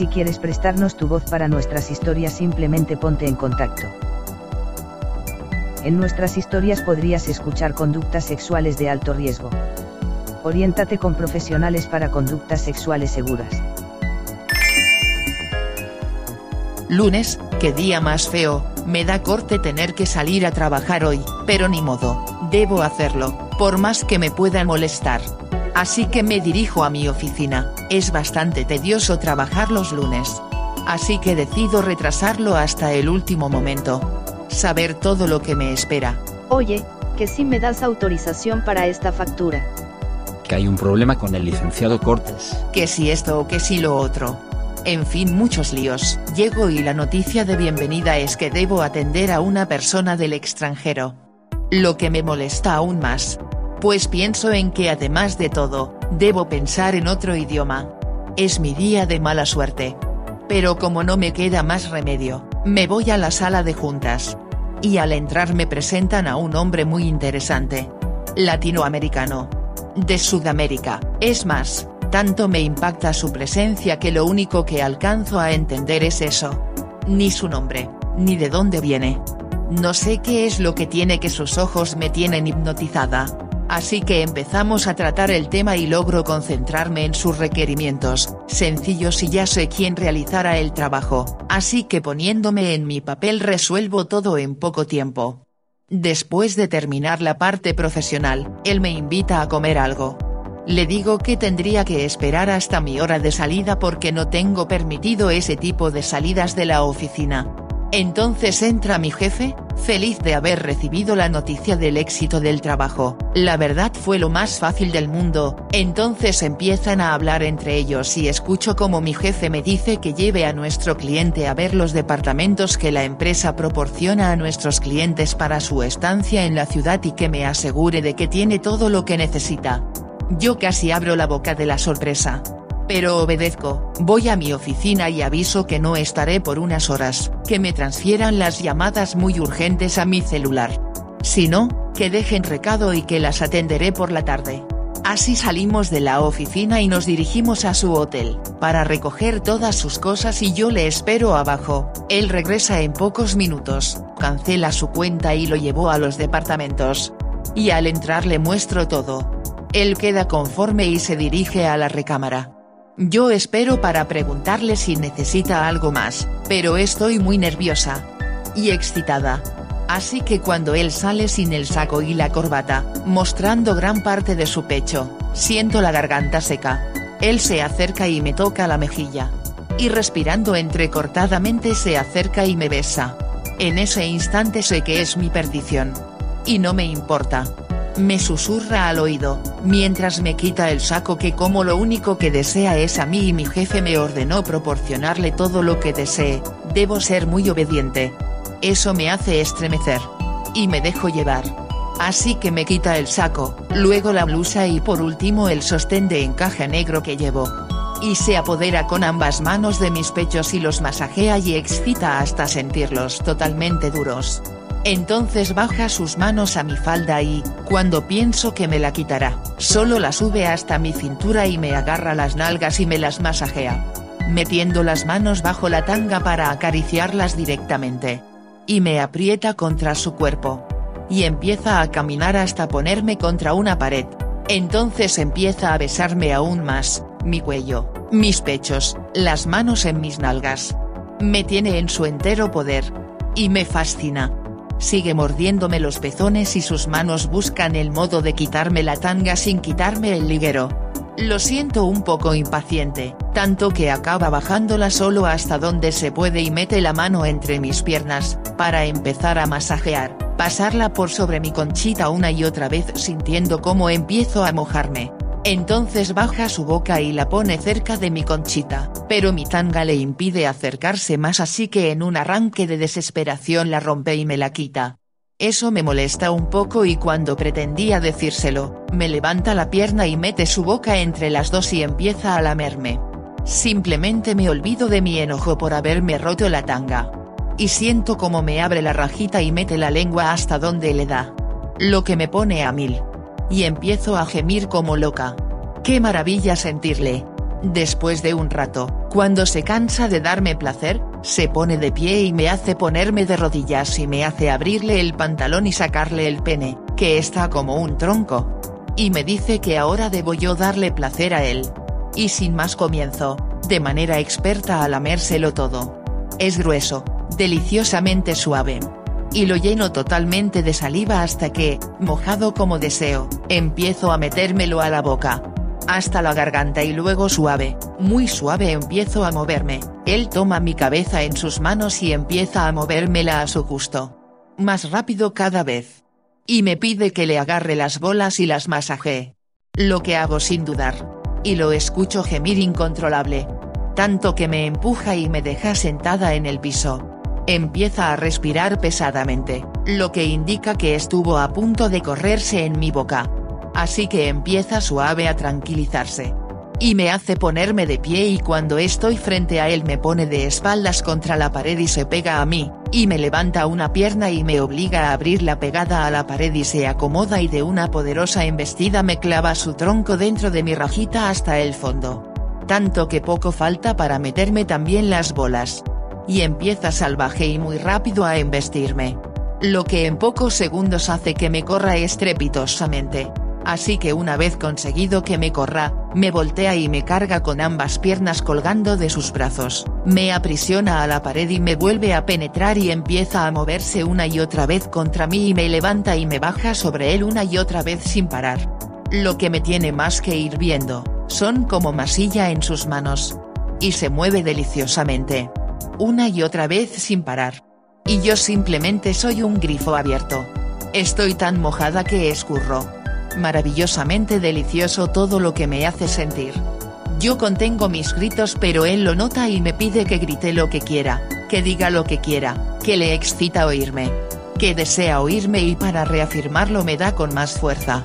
Si quieres prestarnos tu voz para nuestras historias simplemente ponte en contacto. En nuestras historias podrías escuchar conductas sexuales de alto riesgo. Oriéntate con profesionales para conductas sexuales seguras. Lunes, qué día más feo, me da corte tener que salir a trabajar hoy, pero ni modo, debo hacerlo, por más que me pueda molestar. Así que me dirijo a mi oficina, es bastante tedioso trabajar los lunes. Así que decido retrasarlo hasta el último momento. Saber todo lo que me espera. Oye, que si me das autorización para esta factura. Que hay un problema con el licenciado Cortés. Que si esto o que si lo otro. En fin muchos líos. Llego y la noticia de bienvenida es que debo atender a una persona del extranjero. Lo que me molesta aún más, pues pienso en que además de todo, debo pensar en otro idioma. Es mi día de mala suerte. Pero como no me queda más remedio, me voy a la sala de juntas. Y al entrar me presentan a un hombre muy interesante. Latinoamericano. De Sudamérica, es más, tanto me impacta su presencia que lo único que alcanzo a entender es eso. Ni su nombre, ni de dónde viene. No sé qué es lo que tiene que sus ojos me tienen hipnotizada así que empezamos a tratar el tema y logro concentrarme en sus requerimientos, sencillos y ya sé quién realizará el trabajo, así que poniéndome en mi papel resuelvo todo en poco tiempo. Después de terminar la parte profesional, él me invita a comer algo. Le digo que tendría que esperar hasta mi hora de salida porque no tengo permitido ese tipo de salidas de la oficina. Entonces entra mi jefe, feliz de haber recibido la noticia del éxito del trabajo, la verdad fue lo más fácil del mundo, entonces empiezan a hablar entre ellos y escucho como mi jefe me dice que lleve a nuestro cliente a ver los departamentos que la empresa proporciona a nuestros clientes para su estancia en la ciudad y que me asegure de que tiene todo lo que necesita. Yo casi abro la boca de la sorpresa pero obedezco, voy a mi oficina y aviso que no estaré por unas horas, que me transfieran las llamadas muy urgentes a mi celular. Si no, que dejen recado y que las atenderé por la tarde. Así salimos de la oficina y nos dirigimos a su hotel, para recoger todas sus cosas y yo le espero abajo, él regresa en pocos minutos, cancela su cuenta y lo llevó a los departamentos. Y al entrar le muestro todo. Él queda conforme y se dirige a la recámara. Yo espero para preguntarle si necesita algo más, pero estoy muy nerviosa. Y excitada. Así que cuando él sale sin el saco y la corbata, mostrando gran parte de su pecho, siento la garganta seca. Él se acerca y me toca la mejilla. Y respirando entrecortadamente se acerca y me besa. En ese instante sé que es mi perdición. Y no me importa me susurra al oído, mientras me quita el saco que como lo único que desea es a mí y mi jefe me ordenó proporcionarle todo lo que desee, debo ser muy obediente. Eso me hace estremecer. Y me dejo llevar. Así que me quita el saco, luego la blusa y por último el sostén de encaje negro que llevo. Y se apodera con ambas manos de mis pechos y los masajea y excita hasta sentirlos totalmente duros. Entonces baja sus manos a mi falda y, cuando pienso que me la quitará, solo la sube hasta mi cintura y me agarra las nalgas y me las masajea. Metiendo las manos bajo la tanga para acariciarlas directamente. Y me aprieta contra su cuerpo. Y empieza a caminar hasta ponerme contra una pared. Entonces empieza a besarme aún más, mi cuello, mis pechos, las manos en mis nalgas. Me tiene en su entero poder. Y me fascina sigue mordiéndome los pezones y sus manos buscan el modo de quitarme la tanga sin quitarme el liguero. Lo siento un poco impaciente, tanto que acaba bajándola solo hasta donde se puede y mete la mano entre mis piernas, para empezar a masajear, pasarla por sobre mi conchita una y otra vez sintiendo cómo empiezo a mojarme. Entonces baja su boca y la pone cerca de mi conchita, pero mi tanga le impide acercarse más así que en un arranque de desesperación la rompe y me la quita. Eso me molesta un poco y cuando pretendía decírselo, me levanta la pierna y mete su boca entre las dos y empieza a lamerme. Simplemente me olvido de mi enojo por haberme roto la tanga. Y siento como me abre la rajita y mete la lengua hasta donde le da. Lo que me pone a mil. Y empiezo a gemir como loca. Qué maravilla sentirle. Después de un rato, cuando se cansa de darme placer, se pone de pie y me hace ponerme de rodillas y me hace abrirle el pantalón y sacarle el pene, que está como un tronco. Y me dice que ahora debo yo darle placer a él. Y sin más comienzo, de manera experta a lamérselo todo. Es grueso, deliciosamente suave. Y lo lleno totalmente de saliva hasta que, mojado como deseo, empiezo a metérmelo a la boca, hasta la garganta y luego suave, muy suave empiezo a moverme, él toma mi cabeza en sus manos y empieza a movérmela a su gusto. Más rápido cada vez. Y me pide que le agarre las bolas y las masajee. Lo que hago sin dudar. Y lo escucho gemir incontrolable. Tanto que me empuja y me deja sentada en el piso. Empieza a respirar pesadamente, lo que indica que estuvo a punto de correrse en mi boca así que empieza suave a tranquilizarse. Y me hace ponerme de pie y cuando estoy frente a él me pone de espaldas contra la pared y se pega a mí, y me levanta una pierna y me obliga a abrir la pegada a la pared y se acomoda y de una poderosa embestida me clava su tronco dentro de mi rajita hasta el fondo. Tanto que poco falta para meterme también las bolas. Y empieza salvaje y muy rápido a embestirme. Lo que en pocos segundos hace que me corra estrepitosamente así que una vez conseguido que me corra, me voltea y me carga con ambas piernas colgando de sus brazos, me aprisiona a la pared y me vuelve a penetrar y empieza a moverse una y otra vez contra mí y me levanta y me baja sobre él una y otra vez sin parar. Lo que me tiene más que ir viendo, son como masilla en sus manos. Y se mueve deliciosamente. Una y otra vez sin parar. Y yo simplemente soy un grifo abierto. Estoy tan mojada que escurro maravillosamente delicioso todo lo que me hace sentir. Yo contengo mis gritos pero él lo nota y me pide que grite lo que quiera, que diga lo que quiera, que le excita oírme. Que desea oírme y para reafirmarlo me da con más fuerza.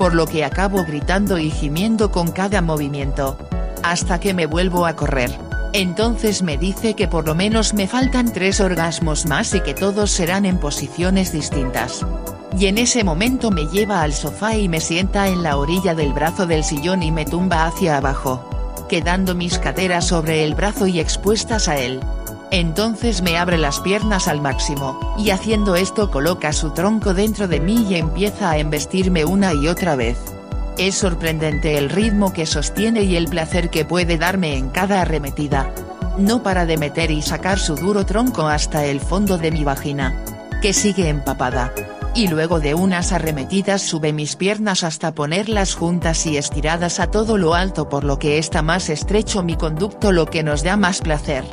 Por lo que acabo gritando y gimiendo con cada movimiento. Hasta que me vuelvo a correr. Entonces me dice que por lo menos me faltan tres orgasmos más y que todos serán en posiciones distintas y en ese momento me lleva al sofá y me sienta en la orilla del brazo del sillón y me tumba hacia abajo. Quedando mis caderas sobre el brazo y expuestas a él. Entonces me abre las piernas al máximo, y haciendo esto coloca su tronco dentro de mí y empieza a embestirme una y otra vez. Es sorprendente el ritmo que sostiene y el placer que puede darme en cada arremetida. No para de meter y sacar su duro tronco hasta el fondo de mi vagina. Que sigue empapada y luego de unas arremetidas sube mis piernas hasta ponerlas juntas y estiradas a todo lo alto por lo que está más estrecho mi conducto lo que nos da más placer.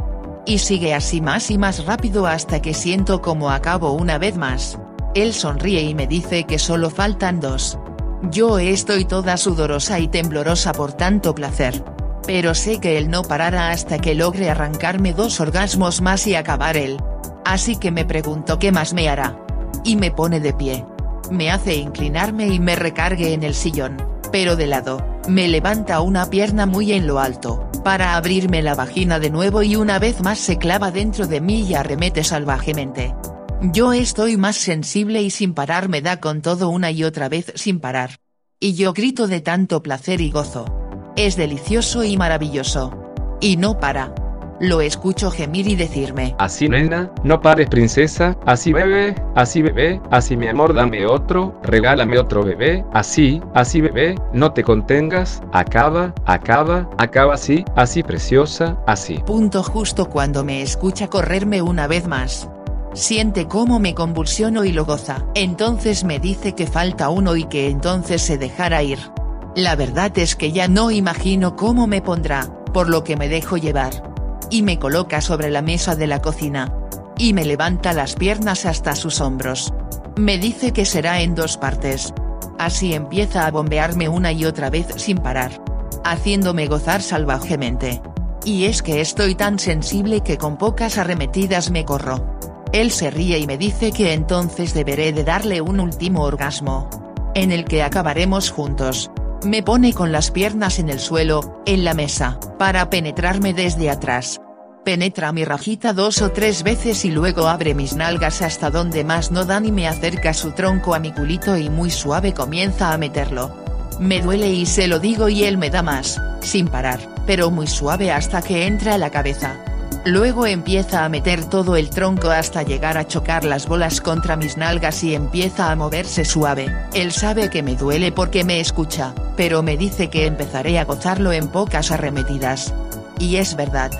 Y sigue así más y más rápido hasta que siento como acabo una vez más. Él sonríe y me dice que solo faltan dos. Yo estoy toda sudorosa y temblorosa por tanto placer. Pero sé que él no parará hasta que logre arrancarme dos orgasmos más y acabar él. Así que me pregunto qué más me hará y me pone de pie. Me hace inclinarme y me recargue en el sillón, pero de lado, me levanta una pierna muy en lo alto, para abrirme la vagina de nuevo y una vez más se clava dentro de mí y arremete salvajemente. Yo estoy más sensible y sin parar me da con todo una y otra vez sin parar. Y yo grito de tanto placer y gozo. Es delicioso y maravilloso. Y no para. Lo escucho gemir y decirme. Así nena, no pares princesa, así bebé, así bebé, así mi amor dame otro, regálame otro bebé, así, así bebé, no te contengas, acaba, acaba, acaba así, así preciosa, así. Punto justo cuando me escucha correrme una vez más. Siente cómo me convulsiono y lo goza. Entonces me dice que falta uno y que entonces se dejará ir. La verdad es que ya no imagino cómo me pondrá, por lo que me dejo llevar y me coloca sobre la mesa de la cocina. Y me levanta las piernas hasta sus hombros. Me dice que será en dos partes. Así empieza a bombearme una y otra vez sin parar. Haciéndome gozar salvajemente. Y es que estoy tan sensible que con pocas arremetidas me corro. Él se ríe y me dice que entonces deberé de darle un último orgasmo. En el que acabaremos juntos. Me pone con las piernas en el suelo, en la mesa, para penetrarme desde atrás. Penetra mi rajita dos o tres veces y luego abre mis nalgas hasta donde más no dan y me acerca su tronco a mi culito y muy suave comienza a meterlo. Me duele y se lo digo y él me da más, sin parar, pero muy suave hasta que entra a la cabeza. Luego empieza a meter todo el tronco hasta llegar a chocar las bolas contra mis nalgas y empieza a moverse suave, él sabe que me duele porque me escucha, pero me dice que empezaré a gozarlo en pocas arremetidas. Y es verdad.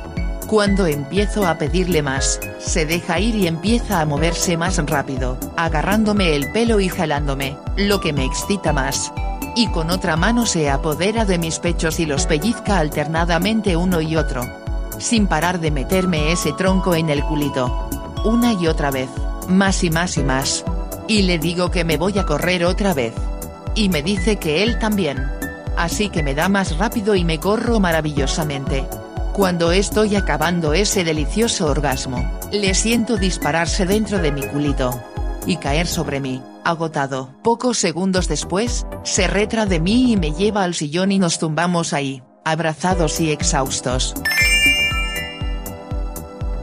Cuando empiezo a pedirle más, se deja ir y empieza a moverse más rápido, agarrándome el pelo y jalándome, lo que me excita más. Y con otra mano se apodera de mis pechos y los pellizca alternadamente uno y otro sin parar de meterme ese tronco en el culito. Una y otra vez, más y más y más. Y le digo que me voy a correr otra vez. Y me dice que él también. Así que me da más rápido y me corro maravillosamente. Cuando estoy acabando ese delicioso orgasmo, le siento dispararse dentro de mi culito. Y caer sobre mí, agotado. Pocos segundos después, se retra de mí y me lleva al sillón y nos tumbamos ahí, abrazados y exhaustos.